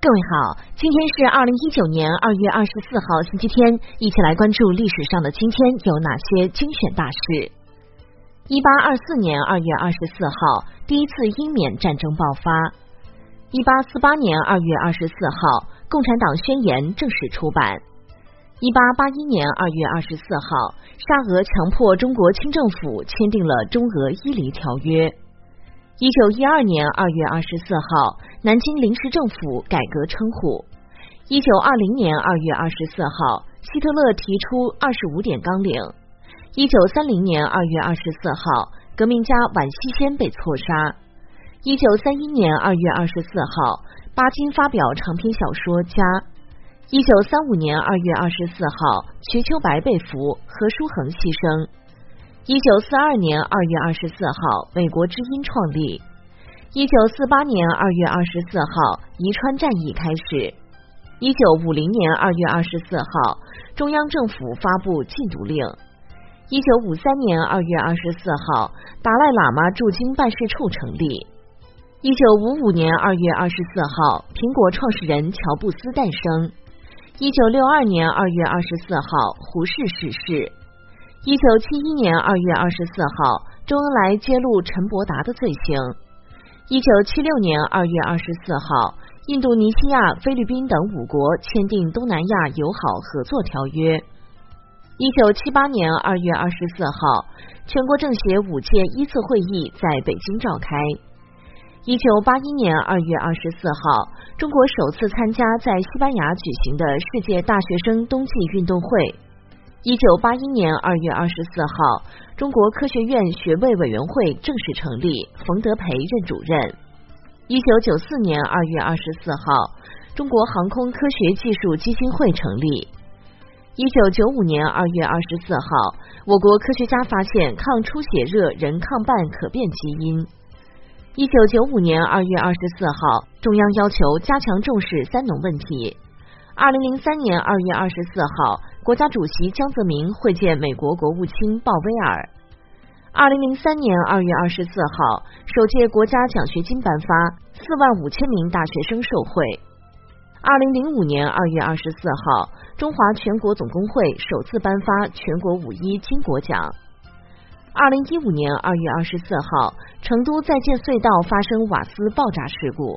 各位好，今天是二零一九年二月二十四号，星期天，一起来关注历史上的今天有哪些精选大事。一八二四年二月二十四号，第一次英缅战争爆发。一八四八年二月二十四号，共产党宣言正式出版。一八八一年二月二十四号，沙俄强迫中国清政府签订了中俄伊犁条约。一九一二年二月二十四号，南京临时政府改革称呼。一九二零年二月二十四号，希特勒提出二十五点纲领。一九三零年二月二十四号，革命家宛希先被错杀。一九三一年二月二十四号，巴金发表长篇小说《家》。一九三五年二月二十四号，瞿秋白被俘，何书衡牺牲。一九四二年二月二十四号，美国之音创立。一九四八年二月二十四号，宜川战役开始。一九五零年二月二十四号，中央政府发布禁毒令。一九五三年二月二十四号，达赖喇嘛驻京办事处成立。一九五五年二月二十四号，苹果创始人乔布斯诞生。一九六二年二月二十四号，胡适逝世。一九七一年二月二十四号，周恩来揭露陈伯达的罪行。一九七六年二月二十四号，印度尼西亚、菲律宾等五国签订东南亚友好合作条约。一九七八年二月二十四号，全国政协五届一次会议在北京召开。一九八一年二月二十四号，中国首次参加在西班牙举行的世界大学生冬季运动会。一九八一年二月二十四号，中国科学院学位委员会正式成立，冯德培任主任。一九九四年二月二十四号，中国航空科学技术基金会成立。一九九五年二月二十四号，我国科学家发现抗出血热人抗半可变基因。一九九五年二月二十四号，中央要求加强重视三农问题。二零零三年二月二十四号，国家主席江泽民会见美国国务卿鲍威尔。二零零三年二月二十四号，首届国家奖学金颁发，四万五千名大学生受惠。二零零五年二月二十四号，中华全国总工会首次颁发全国五一巾帼奖。二零一五年二月二十四号，成都在建隧道发生瓦斯爆炸事故。